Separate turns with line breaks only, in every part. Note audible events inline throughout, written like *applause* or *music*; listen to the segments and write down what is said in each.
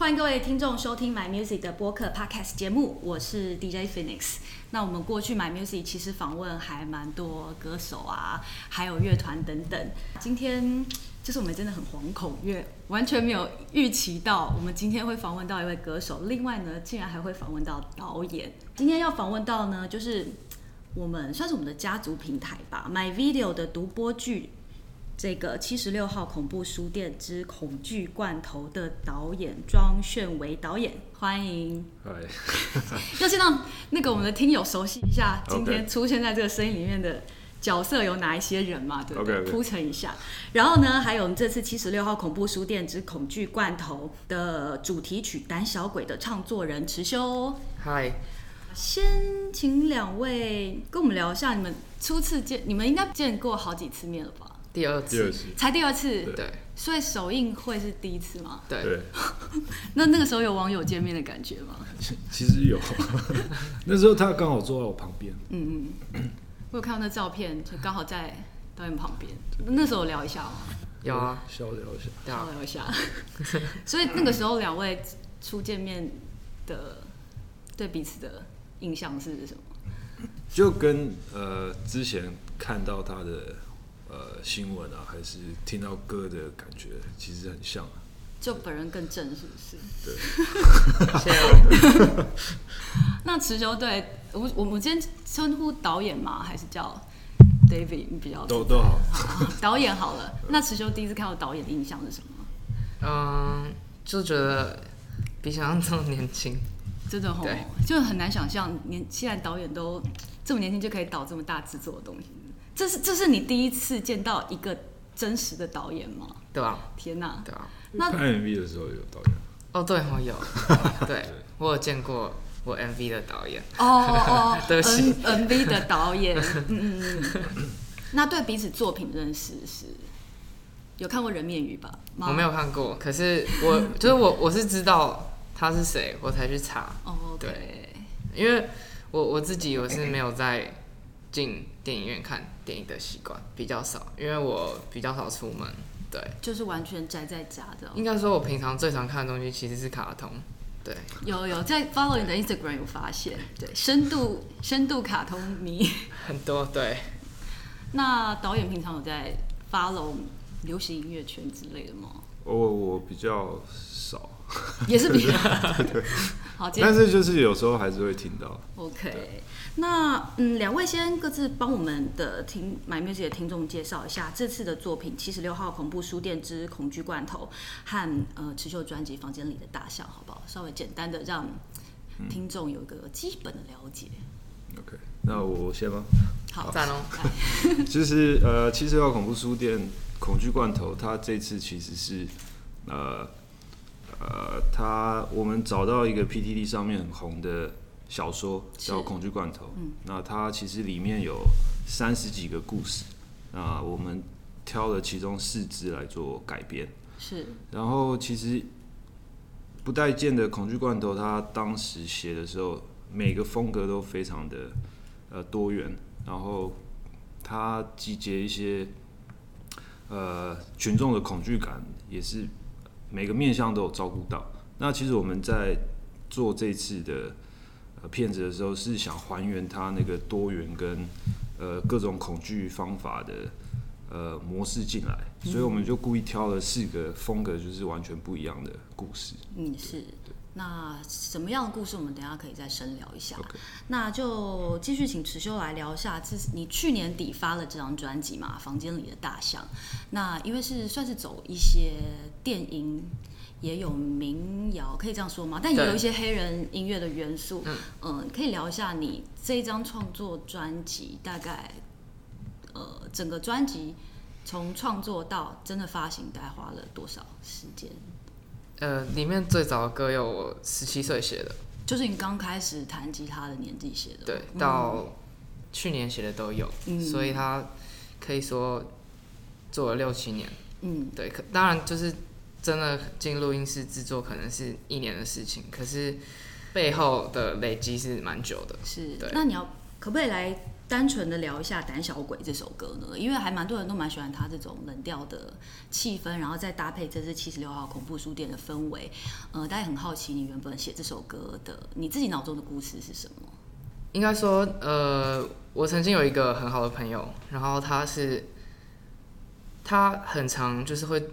欢迎各位听众收听 My Music 的播客 Podcast 节目，我是 DJ Phoenix。那我们过去 My Music 其实访问还蛮多歌手啊，还有乐团等等。今天就是我们真的很惶恐，因为完全没有预期到我们今天会访问到一位歌手，另外呢，竟然还会访问到导演。今天要访问到呢，就是我们算是我们的家族平台吧，My Video 的独播剧。这个七十六号恐怖书店之恐惧罐头的导演庄炫维导演，欢迎。
嗨，*laughs* *laughs*
要先让那个我们的听友熟悉一下，今天出现在这个声音里面的角色有哪一些人嘛？对不对？铺陈一下。然后呢，还有我们这次七十六号恐怖书店之恐惧罐头的主题曲《胆小鬼》的唱作人池修。
嗨，
先请两位跟我们聊一下，你们初次见，你们应该见过好几次面了吧？
第二次，
才第二次，
对，
所以首映会是第一次吗？
对，*laughs*
那那个时候有网友见面的感觉吗？*laughs*
其实有，*laughs* 那时候他刚好坐在我旁边，
嗯嗯，我有看到那照片，就刚好在导演旁边，那时候聊一下吗？
有啊，
小聊一下，
小聊一下，所以那个时候两位初见面的对彼此的印象是什么？
就跟呃之前看到他的。呃，新闻啊，还是听到歌的感觉，其实很像啊。
就本人更正，是不是？
对。*laughs* *laughs*
那持修对我，我们今天称呼导演吗？还是叫 David？你比较
都都好。
好，导演好了。*laughs* 那持修第一次看到导演的印象是什么？
嗯，就觉得比想象中年轻。
真的吼，就很难想象年现在导演都这么年轻就可以导这么大制作的东西。这是这是你第一次见到一个真实的导演吗？
对啊，
天哪！
对啊。
那
拍 MV 的时候有导演？
哦，对，我有。*laughs* 对，我有见过我 MV 的导演。
哦哦，*laughs*
对不起
，MV 的导演。*laughs* 嗯嗯嗯。那对彼此作品认识是有看过《人面鱼》吧？
我没有看过，可是我就是我我是知道他是谁，我才去查。
哦，
对。因为我我自己我是没有在进电影院看电影的习惯比较少，因为我比较少出门，对，
就是完全宅在家的。
应该说，我平常最常看的东西其实是卡通，对。
有有在 follow 你的 Instagram 有发现，对，*laughs* 深度深度卡通迷
很多，对。
那导演平常有在 follow 流行音乐圈之类的吗？
我我比较少，
也是比较
对。*laughs* 好，但是就是有时候还是会听到。
OK。那嗯，两位先各自帮我们的听 My Music 的听众介绍一下这次的作品《七十六号恐怖书店之恐惧罐头》和呃持秀专辑《房间里的大象》，好不好？稍微简单的让听众有一个基本的了解。
嗯、OK，那我先吗？
好，
赞哦。*laughs*
其实呃，七十六号恐怖书店恐惧罐头，它这次其实是呃呃，他我们找到一个 PTT 上面很红的。小说叫《恐惧罐头》，嗯，那它其实里面有三十几个故事，那我们挑了其中四支来做改编。
是，
然后其实不待见的《恐惧罐头》，它当时写的时候，每个风格都非常的呃多元，然后它集结一些呃群众的恐惧感，也是每个面向都有照顾到。那其实我们在做这次的。片子的时候是想还原它那个多元跟呃各种恐惧方法的呃模式进来，所以我们就故意挑了四个风格，就是完全不一样的故事。
嗯，是。那什么样的故事，我们等一下可以再深聊一下。
Okay.
那就继续请池修来聊一下，这是你去年底发了这张专辑嘛，《房间里的大象》。那因为是算是走一些电音。也有民谣，可以这样说吗？但也有一些黑人音乐的元素。嗯，呃，可以聊一下你这一张创作专辑大概，呃，整个专辑从创作到真的发行，大概花了多少时间？
呃，里面最早的歌有我十七岁写的，
就是你刚开始弹吉他的年纪写的。
对，到去年写的都有，嗯，所以他可以说做了六七年。嗯，对，可当然就是。真的进录音室制作可能是一年的事情，可是背后的累积是蛮久的。
是，
对。
那你要可不可以来单纯的聊一下《胆小鬼》这首歌呢？因为还蛮多人都蛮喜欢他这种冷调的气氛，然后再搭配这支七十六号恐怖书店的氛围。呃，大家很好奇你原本写这首歌的你自己脑中的故事是什么？
应该说，呃，我曾经有一个很好的朋友，然后他是他很常就是会。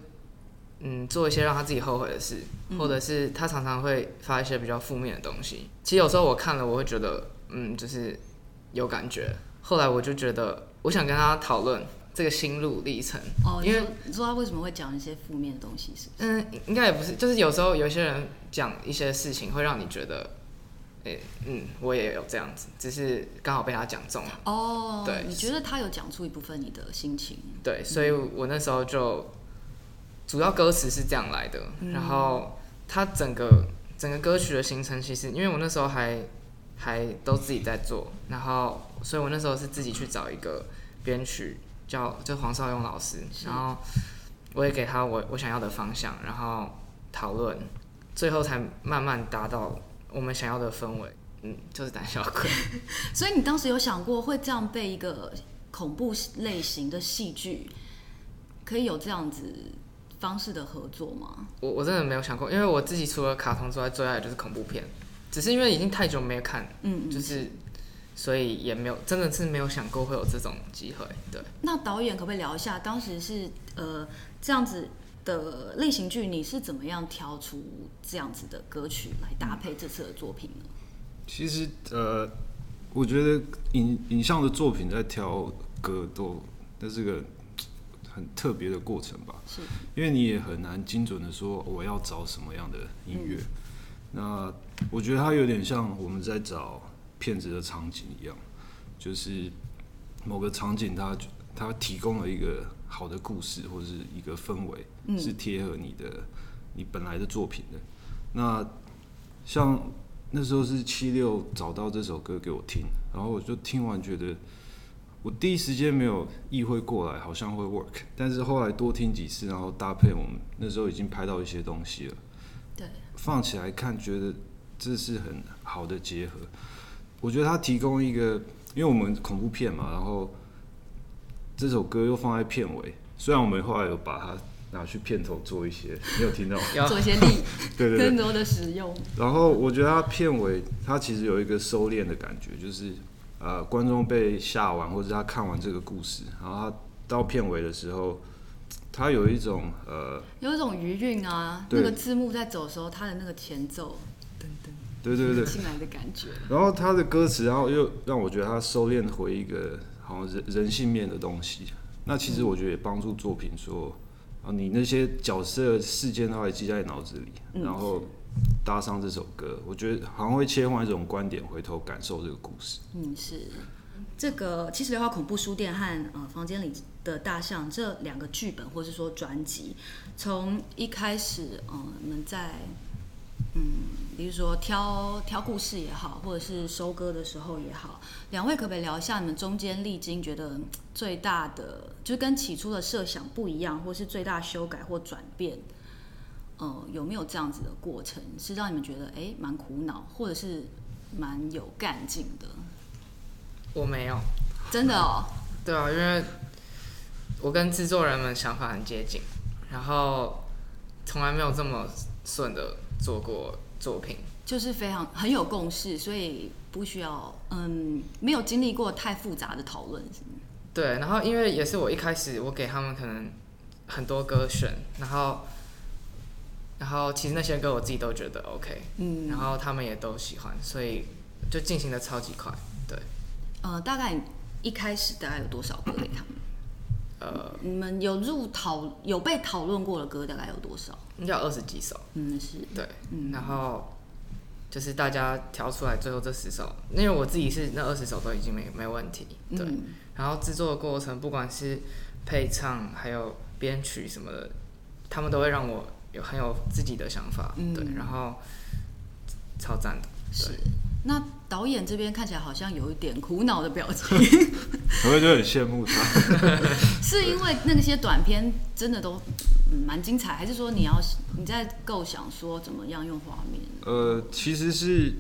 嗯，做一些让他自己后悔的事，或者是他常常会发一些比较负面的东西。其实有时候我看了，我会觉得，嗯，就是有感觉。后来我就觉得，我想跟他讨论这个心路历程。
哦，因为你说他为什么会讲一些负面的东西是不是？
嗯，应该也不是，就是有时候有些人讲一些事情会让你觉得，哎、欸，嗯，我也有这样子，只是刚好被他讲中了。
哦，对，你觉得他有讲出一部分你的心情？
对，所以我那时候就。主要歌词是这样来的，嗯、然后他整个整个歌曲的形成，其实因为我那时候还还都自己在做，然后所以我那时候是自己去找一个编曲叫就黄少勇老师，然后我也给他我我想要的方向，然后讨论，最后才慢慢达到我们想要的氛围，嗯，就是胆小鬼。*laughs*
所以你当时有想过会这样被一个恐怖类型的戏剧可以有这样子方式的合作吗？
我我真的没有想过，因为我自己除了卡通之外，最爱的就是恐怖片。只是因为已经太久没有看，嗯，就是所以也没有，真的是没有想过会有这种机会。对。
那导演可不可以聊一下，当时是呃这样子的类型剧，你是怎么样挑出这样子的歌曲来搭配这次的作品呢？
其实呃，我觉得影影像的作品在挑歌都，那是个。很特别的过程吧，是，因为你也很难精准的说我要找什么样的音乐。嗯、那我觉得它有点像我们在找片子的场景一样，就是某个场景它它提供了一个好的故事或者是一个氛围，嗯、是贴合你的你本来的作品的。那像那时候是七六找到这首歌给我听，然后我就听完觉得。我第一时间没有意会过来，好像会 work，但是后来多听几次，然后搭配我们那时候已经拍到一些东西了，对，放起来看，觉得这是很好的结合。我觉得它提供一个，因为我们恐怖片嘛，然后这首歌又放在片尾，虽然我们后来有把它拿去片头做一些，没有听到
做一些力，*laughs* 对对对，更多的使用。
然后我觉得它片尾，它其实有一个收敛的感觉，就是。呃，观众被吓完，或者他看完这个故事，然后他到片尾的时候，他有一种呃，
有一种余韵啊。那个字幕在走的时候，它的那个前奏，噔噔，
对对对，
进来的感觉。
然后他的歌词，然后又让我觉得他收敛回一个好像人人性面的东西。那其实我觉得也帮助作品说，啊，你那些角色事件都还记在脑子里，嗯、然后。搭上这首歌，我觉得好像会切换一种观点，回头感受这个故事。
嗯，是这个七十六号恐怖书店和呃房间里的大象这两个剧本，或是说专辑，从一开始，嗯、呃，你们在嗯，比如说挑挑故事也好，或者是收割的时候也好，两位可不可以聊一下你们中间历经觉得最大的，就是跟起初的设想不一样，或是最大修改或转变？呃，有没有这样子的过程，是让你们觉得哎，蛮苦恼，或者是蛮有干劲的？
我没有，
真的哦。*laughs*
对啊，因为我跟制作人们想法很接近，然后从来没有这么顺的做过作品，
就是非常很有共识，所以不需要嗯，没有经历过太复杂的讨论？
对，然后因为也是我一开始我给他们可能很多歌选，然后。然后其实那些歌我自己都觉得 OK，嗯，然后他们也都喜欢，所以就进行的超级快，对。
呃，大概一开始大概有多少歌给他们？呃，你们有入讨有被讨论过的歌大概有多少？
应该有二十几首，
嗯是，
对，嗯，然后就是大家挑出来最后这十首，因为我自己是那二十首都已经没没问题，对。嗯、然后制作的过程，不管是配唱还有编曲什么的，他们都会让我。有很有自己的想法，嗯、对，然后超赞的。是，
那导演这边看起来好像有一点苦恼的表情，*laughs*
我会就很羡慕他。*laughs*
是因为那些短片真的都蛮、嗯、精彩，还是说你要你在构想说怎么样用画面？
呃，其实是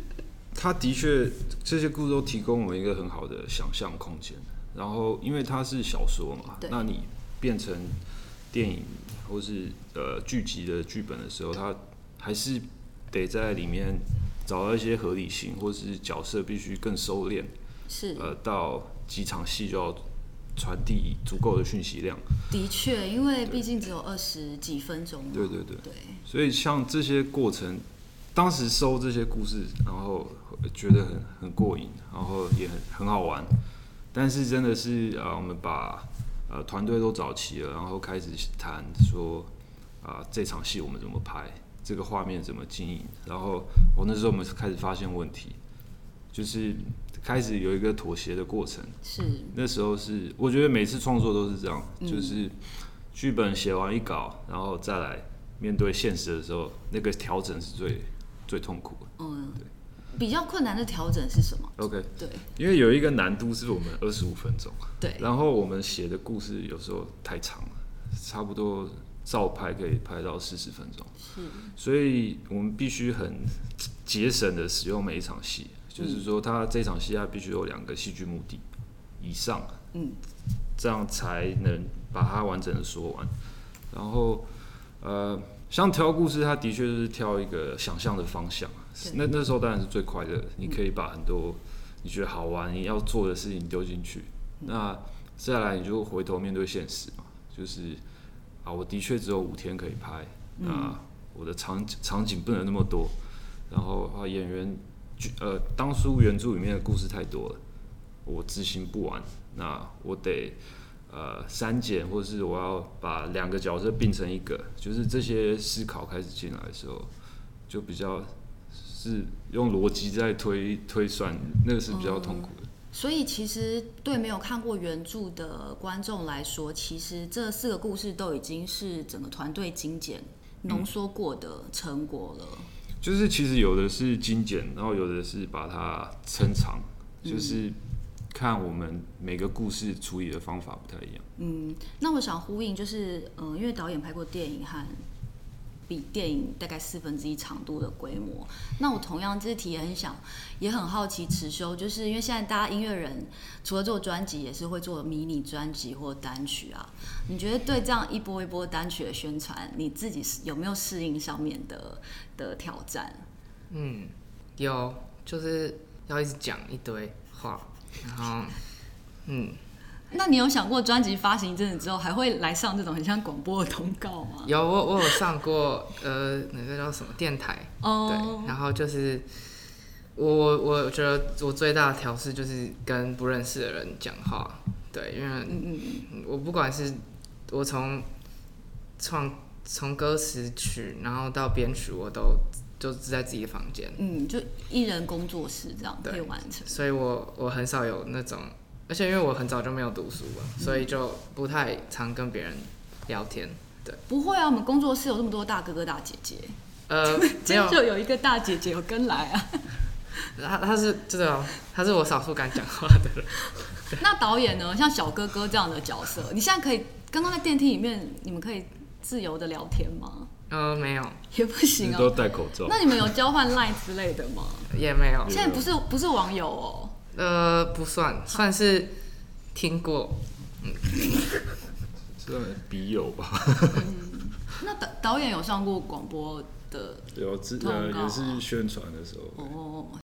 他的确这些故事都提供我们一个很好的想象空间。然后，因为它是小说嘛，那你变成电影或是呃剧集的剧本的时候，它还是得在里面找到一些合理性，或是角色必须更收敛。
是。
呃，到几场戏就要传递足够的讯息量。
的确，因为毕竟只有二十几分钟。
对对对。
对。
所以像这些过程，当时收这些故事，然后觉得很很过瘾，然后也很很好玩。但是真的是啊，我们把呃团队都找齐了，然后开始谈说啊这场戏我们怎么拍，这个画面怎么经营。然后我那时候我们开始发现问题，就是开始有一个妥协的过程。
是
那时候是我觉得每次创作都是这样，就是剧本写完一稿，然后再来面对现实的时候，那个调整是最最痛苦的。
嗯，对。比较困难的调整是什么
？OK，
对，
因为有一个难度是我们二十五分钟，
对，
然后我们写的故事有时候太长了，差不多照拍可以拍到四十分钟，
是，
所以我们必须很节省的使用每一场戏，就是说，他这场戏他必须有两个戏剧目的以上，
嗯，这
样才能把它完整的说完，然后呃。像挑故事，他的确就是挑一个想象的方向。那那时候当然是最快乐，你可以把很多你觉得好玩、你要做的事情丢进去。那再来，你就回头面对现实嘛，就是啊，我的确只有五天可以拍，那我的场场景不能那么多，然后啊，演员呃，当初原著里面的故事太多了，我执行不完，那我得。呃，删减，或是我要把两个角色并成一个，就是这些思考开始进来的时候，就比较是用逻辑在推推算，那个是比较痛苦
所以其实对没有看过原著的观众来说，其实这四个故事都已经是整个团队精简浓缩过的成果了。
就是其实有的是精简，然后有的是把它撑长，就是。看我们每个故事处理的方法不太一样。
嗯，那我想呼应就是，嗯、呃，因为导演拍过电影和比电影大概四分之一长度的规模。那我同样这题也很想，也很好奇，持修就是因为现在大家音乐人除了做专辑，也是会做迷你专辑或单曲啊。你觉得对这样一波一波单曲的宣传，你自己有没有适应上面的的挑战？
嗯，有，就是要一直讲一堆话。然后，嗯，
那你有想过专辑发行一阵子之后，还会来上这种很像广播的通告吗？
有，我我有上过，呃，那个叫什么电台？哦，对，然后就是我我觉得我最大的调试就是跟不认识的人讲话，对，因为嗯嗯，我不管是我从创从歌词曲，然后到编曲，我都。就是在自己的房间，
嗯，就一人工作室这样可以完成。
所以我我很少有那种，而且因为我很早就没有读书了，嗯、所以就不太常跟别人聊天。对，
不会啊，我们工作室有这么多大哥哥大姐姐。
呃，
今天就有一个大姐姐有跟来啊。*laughs*
他他是这种，他是我少数敢讲话的人。*laughs*
那导演呢？像小哥哥这样的角色，你现在可以刚刚在电梯里面，你们可以自由的聊天吗？
呃，没有，
也不行哦。
都戴口罩。
那你们有交换 line 之类的吗？
也没有。
现在不是不是网友哦。
呃，不算，算是听过。嗯，
算笔友吧。
嗯，那导导演有上过广播的？
有，之前也是宣传的时候。哦。